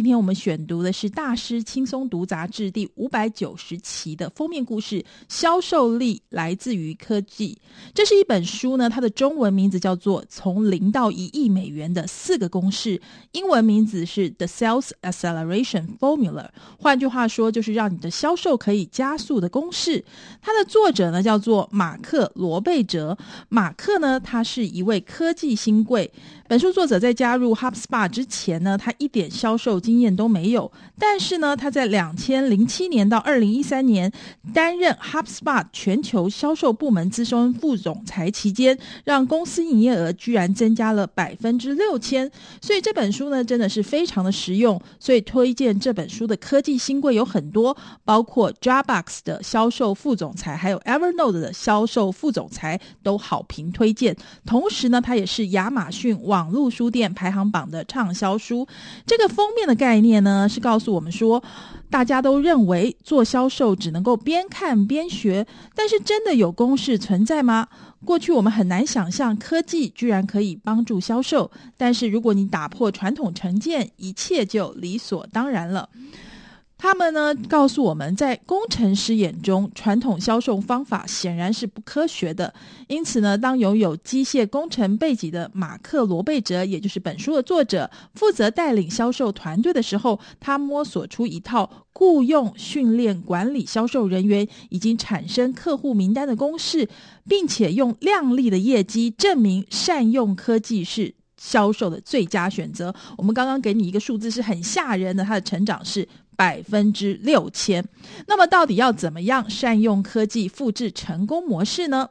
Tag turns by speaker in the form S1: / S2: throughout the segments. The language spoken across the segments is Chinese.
S1: 今天我们选读的是《大师轻松读》杂志第五百九十期的封面故事，销售力来自于科技。这是一本书呢，它的中文名字叫做《从零到一亿美元的四个公式》，英文名字是《The Sales Acceleration Formula》。换句话说，就是让你的销售可以加速的公式。它的作者呢叫做马克罗贝哲。马克呢，他是一位科技新贵。本书作者在加入 HubSpot 之前呢，他一点销售经验都没有。但是呢，他在两千零七年到二零一三年担任 HubSpot 全球销售部门资深副总裁期间，让公司营业额居然增加了百分之六千。所以这本书呢，真的是非常的实用。所以推荐这本书的科技新贵有很多，包括 Dropbox 的销售副总裁，还有 Evernote 的销售副总裁都好评推荐。同时呢，他也是亚马逊。网络书店排行榜的畅销书，这个封面的概念呢，是告诉我们说，大家都认为做销售只能够边看边学，但是真的有公式存在吗？过去我们很难想象科技居然可以帮助销售，但是如果你打破传统成见，一切就理所当然了。他们呢，告诉我们在工程师眼中，传统销售方法显然是不科学的。因此呢，当拥有机械工程背景的马克罗贝哲，也就是本书的作者，负责带领销售团队的时候，他摸索出一套雇佣、训练、管理销售人员以及产生客户名单的公式，并且用亮丽的业绩证明善用科技是销售的最佳选择。我们刚刚给你一个数字是很吓人的，它的成长是。百分之六千，那么到底要怎么样善用科技复制成功模式呢？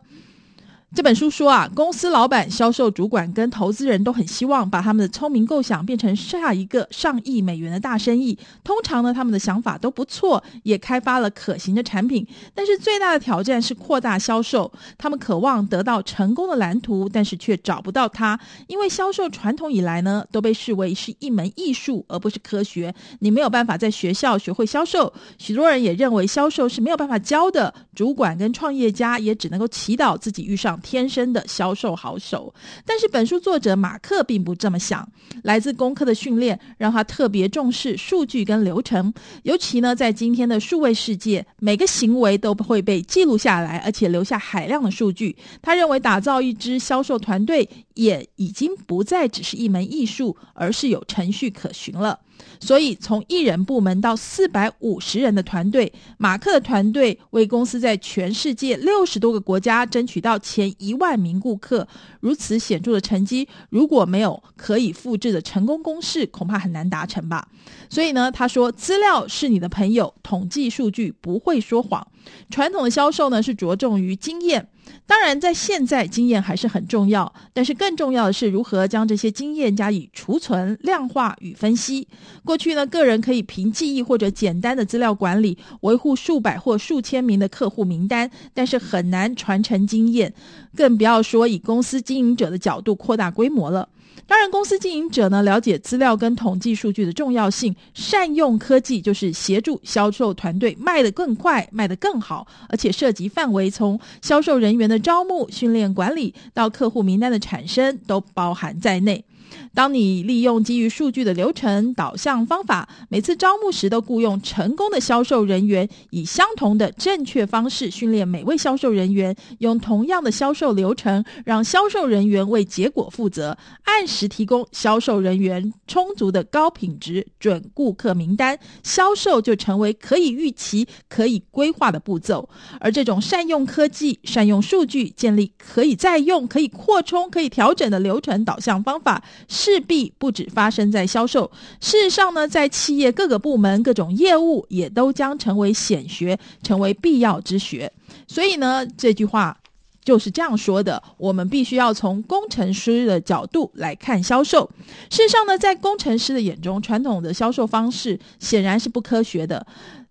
S1: 这本书说啊，公司老板、销售主管跟投资人都很希望把他们的聪明构想变成下一个上亿美元的大生意。通常呢，他们的想法都不错，也开发了可行的产品。但是最大的挑战是扩大销售。他们渴望得到成功的蓝图，但是却找不到它，因为销售传统以来呢，都被视为是一门艺术，而不是科学。你没有办法在学校学会销售。许多人也认为销售是没有办法教的。主管跟创业家也只能够祈祷自己遇上。天生的销售好手，但是本书作者马克并不这么想。来自工科的训练让他特别重视数据跟流程，尤其呢，在今天的数位世界，每个行为都会被记录下来，而且留下海量的数据。他认为打造一支销售团队也已经不再只是一门艺术，而是有程序可循了。所以，从一人部门到四百五十人的团队，马克的团队为公司在全世界六十多个国家争取到前一万名顾客。如此显著的成绩，如果没有可以复制的成功公式，恐怕很难达成吧。所以呢，他说，资料是你的朋友，统计数据不会说谎。传统的销售呢，是着重于经验。当然，在现在，经验还是很重要，但是更重要的是如何将这些经验加以储存、量化与分析。过去呢，个人可以凭记忆或者简单的资料管理，维护数百或数千名的客户名单，但是很难传承经验，更不要说以公司经营者的角度扩大规模了。当然，公司经营者呢，了解资料跟统计数据的重要性，善用科技就是协助销售团队卖得更快、卖得更好，而且涉及范围从销售人员的招募、训练、管理到客户名单的产生，都包含在内。当你利用基于数据的流程导向方法，每次招募时都雇佣成功的销售人员，以相同的正确方式训练每位销售人员，用同样的销售流程，让销售人员为结果负责，按时提供销售人员充足的高品质准顾客名单，销售就成为可以预期、可以规划的步骤。而这种善用科技、善用数据，建立可以再用、可以扩充、可以调整的流程导向方法。势必不止发生在销售，事实上呢，在企业各个部门、各种业务也都将成为显学，成为必要之学。所以呢，这句话就是这样说的：我们必须要从工程师的角度来看销售。事实上呢，在工程师的眼中，传统的销售方式显然是不科学的。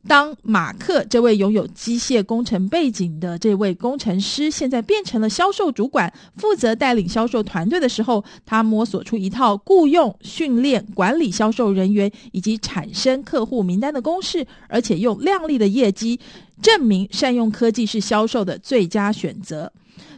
S1: 当马克这位拥有机械工程背景的这位工程师现在变成了销售主管，负责带领销售团队的时候，他摸索出一套雇佣、训练、管理销售人员以及产生客户名单的公式，而且用亮丽的业绩证明善用科技是销售的最佳选择。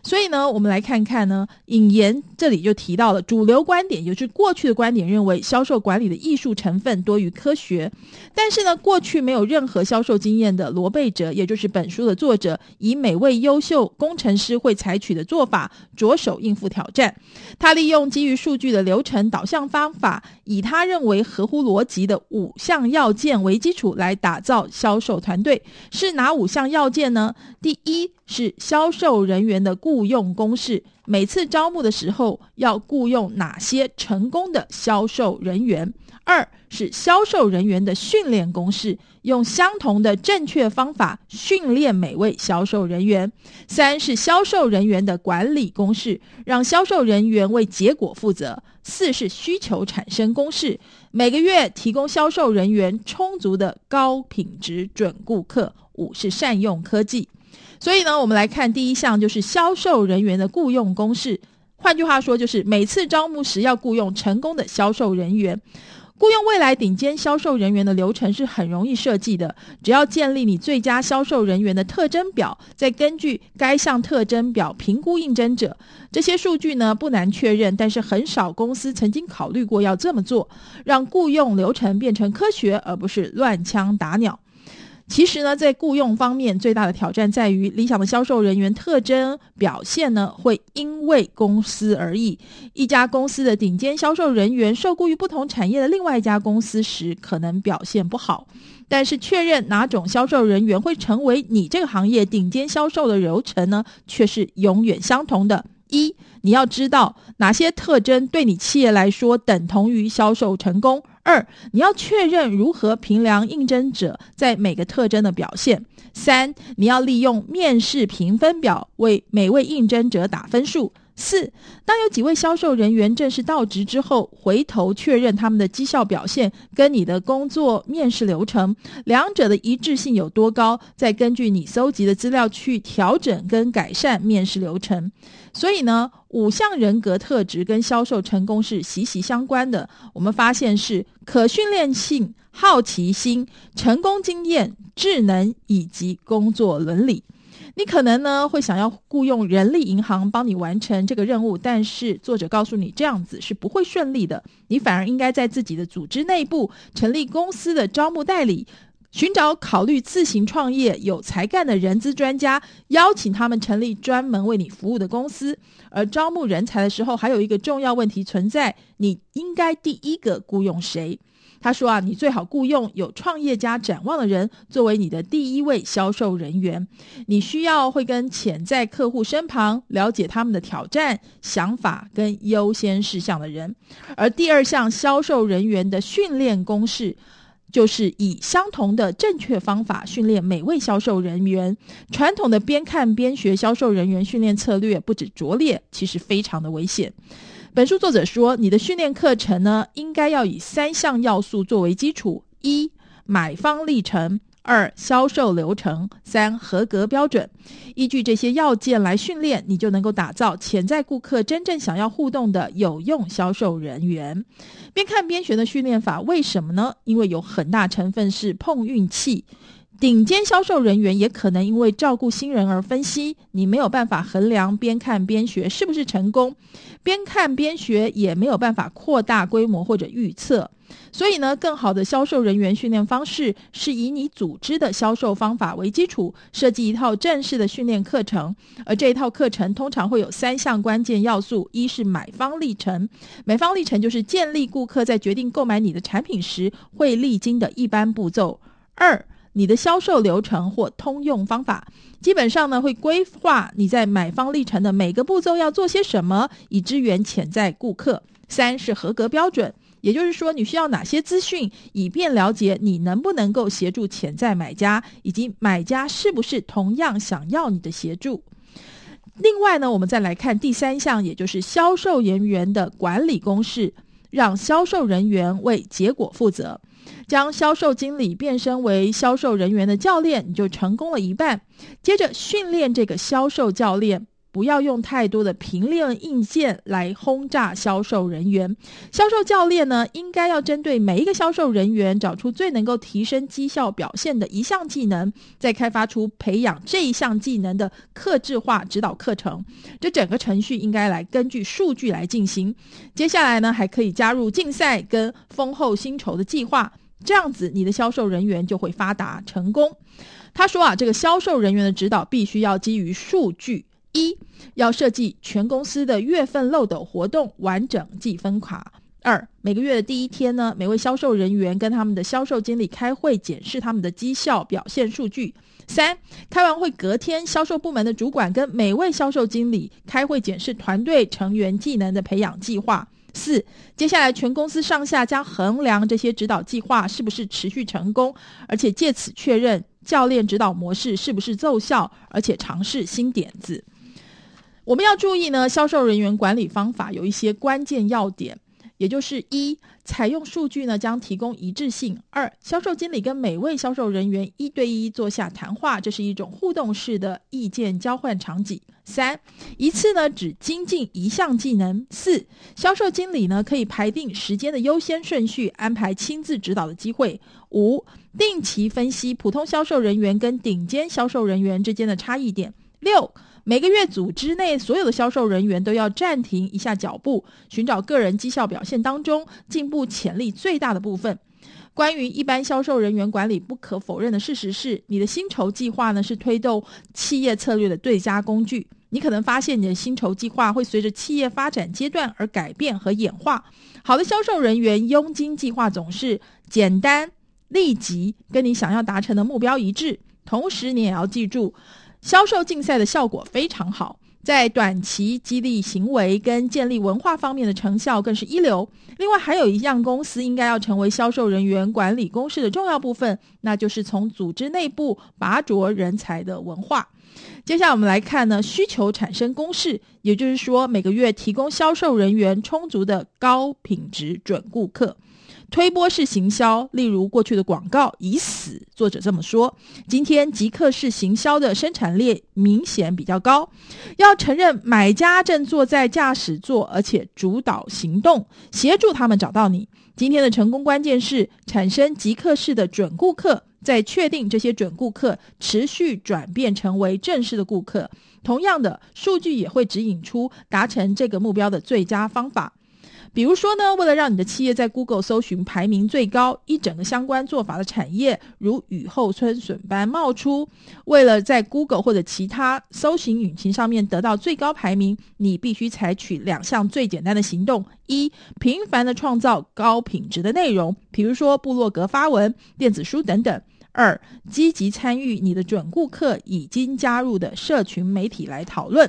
S1: 所以呢，我们来看看呢，引言这里就提到了主流观点，也就是过去的观点，认为销售管理的艺术成分多于科学。但是呢，过去没有任何销售经验的罗贝哲，也就是本书的作者，以每位优秀工程师会采取的做法，着手应付挑战。他利用基于数据的流程导向方法，以他认为合乎逻辑的五项要件为基础来打造销售团队。是哪五项要件呢？第一是销售人员的雇佣公式，每次招募的时候要雇佣哪些成功的销售人员。二是销售人员的训练公式，用相同的正确方法训练每位销售人员。三是销售人员的管理公式，让销售人员为结果负责。四是需求产生公式，每个月提供销售人员充足的高品质准顾客。五是善用科技。所以呢，我们来看第一项，就是销售人员的雇佣公式。换句话说，就是每次招募时要雇佣成功的销售人员。雇佣未来顶尖销售人员的流程是很容易设计的，只要建立你最佳销售人员的特征表，再根据该项特征表评估应征者。这些数据呢，不难确认，但是很少公司曾经考虑过要这么做，让雇佣流程变成科学，而不是乱枪打鸟。其实呢，在雇佣方面，最大的挑战在于理想的销售人员特征表现呢，会因为公司而异。一家公司的顶尖销售人员受雇于不同产业的另外一家公司时，可能表现不好。但是，确认哪种销售人员会成为你这个行业顶尖销售的流程呢，却是永远相同的。一，你要知道哪些特征对你企业来说等同于销售成功。二，你要确认如何评量应征者在每个特征的表现。三，你要利用面试评分表为每位应征者打分数。四，当有几位销售人员正式到职之后，回头确认他们的绩效表现跟你的工作面试流程两者的一致性有多高，再根据你搜集的资料去调整跟改善面试流程。所以呢，五项人格特质跟销售成功是息息相关的。我们发现是可训练性、好奇心、成功经验、智能以及工作伦理。你可能呢会想要雇佣人力银行帮你完成这个任务，但是作者告诉你这样子是不会顺利的。你反而应该在自己的组织内部成立公司的招募代理，寻找考虑自行创业有才干的人资专家，邀请他们成立专门为你服务的公司。而招募人才的时候，还有一个重要问题存在：你应该第一个雇佣谁？他说啊，你最好雇佣有创业家展望的人作为你的第一位销售人员。你需要会跟潜在客户身旁了解他们的挑战、想法跟优先事项的人。而第二项销售人员的训练公式，就是以相同的正确方法训练每位销售人员。传统的边看边学销售人员训练策略不止拙劣，其实非常的危险。本书作者说，你的训练课程呢，应该要以三项要素作为基础：一、买方历程；二、销售流程；三、合格标准。依据这些要件来训练，你就能够打造潜在顾客真正想要互动的有用销售人员。边看边学的训练法，为什么呢？因为有很大成分是碰运气。顶尖销售人员也可能因为照顾新人而分析，你没有办法衡量边看边学是不是成功，边看边学也没有办法扩大规模或者预测。所以呢，更好的销售人员训练方式是以你组织的销售方法为基础，设计一套正式的训练课程。而这一套课程通常会有三项关键要素：一是买方历程，买方历程就是建立顾客在决定购买你的产品时会历经的一般步骤；二你的销售流程或通用方法，基本上呢会规划你在买方历程的每个步骤要做些什么，以支援潜在顾客。三是合格标准，也就是说你需要哪些资讯，以便了解你能不能够协助潜在买家，以及买家是不是同样想要你的协助。另外呢，我们再来看第三项，也就是销售人员的管理公式，让销售人员为结果负责。将销售经理变身为销售人员的教练，你就成功了一半。接着训练这个销售教练，不要用太多的平面硬件来轰炸销售人员。销售教练呢，应该要针对每一个销售人员，找出最能够提升绩效表现的一项技能，再开发出培养这一项技能的客制化指导课程。这整个程序应该来根据数据来进行。接下来呢，还可以加入竞赛跟丰厚薪酬的计划，这样子你的销售人员就会发达成功。他说啊，这个销售人员的指导必须要基于数据。一要设计全公司的月份漏斗活动完整计分卡。二每个月的第一天呢，每位销售人员跟他们的销售经理开会检视他们的绩效表现数据。三开完会隔天，销售部门的主管跟每位销售经理开会检视团队成员技能的培养计划。四接下来全公司上下将衡量这些指导计划是不是持续成功，而且借此确认教练指导模式是不是奏效，而且尝试新点子。我们要注意呢，销售人员管理方法有一些关键要点，也就是一，采用数据呢将提供一致性；二，销售经理跟每位销售人员一对一坐下谈话，这是一种互动式的意见交换场景；三，一次呢只精进一项技能；四，销售经理呢可以排定时间的优先顺序，安排亲自指导的机会；五，定期分析普通销售人员跟顶尖销售人员之间的差异点；六。每个月，组织内所有的销售人员都要暂停一下脚步，寻找个人绩效表现当中进步潜力最大的部分。关于一般销售人员管理，不可否认的事实是，你的薪酬计划呢是推动企业策略的最佳工具。你可能发现你的薪酬计划会随着企业发展阶段而改变和演化。好的销售人员佣金计划总是简单、立即，跟你想要达成的目标一致。同时，你也要记住。销售竞赛的效果非常好，在短期激励行为跟建立文化方面的成效更是一流。另外，还有一样公司应该要成为销售人员管理公式的重要部分，那就是从组织内部拔擢人才的文化。接下来我们来看呢，需求产生公式，也就是说，每个月提供销售人员充足的高品质准顾客。推波式行销，例如过去的广告已死。作者这么说。今天即刻式行销的生产力明显比较高。要承认买家正坐在驾驶座，而且主导行动，协助他们找到你。今天的成功关键是产生即刻式的准顾客，再确定这些准顾客持续转变成为正式的顾客。同样的，数据也会指引出达成这个目标的最佳方法。比如说呢，为了让你的企业在 Google 搜寻排名最高，一整个相关做法的产业如雨后春笋般冒出。为了在 Google 或者其他搜寻引擎上面得到最高排名，你必须采取两项最简单的行动：一，频繁的创造高品质的内容，比如说部落格发文、电子书等等；二，积极参与你的准顾客已经加入的社群媒体来讨论。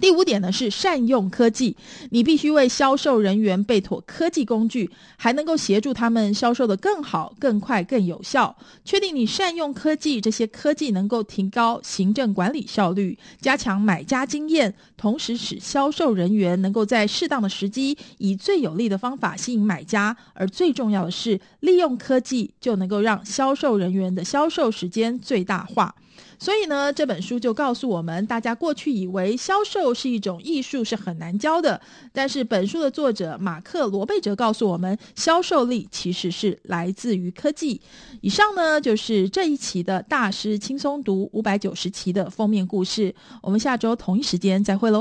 S1: 第五点呢是善用科技，你必须为销售人员备妥科技工具，还能够协助他们销售的更好、更快、更有效。确定你善用科技，这些科技能够提高行政管理效率，加强买家经验，同时使销售人员能够在适当的时机，以最有利的方法吸引买家。而最重要的是，利用科技就能够让销售人员的销售时间最大化。所以呢，这本书就告诉我们，大家过去以为销售是一种艺术，是很难教的。但是本书的作者马克罗贝哲告诉我们，销售力其实是来自于科技。以上呢，就是这一期的大师轻松读五百九十期的封面故事。我们下周同一时间再会喽。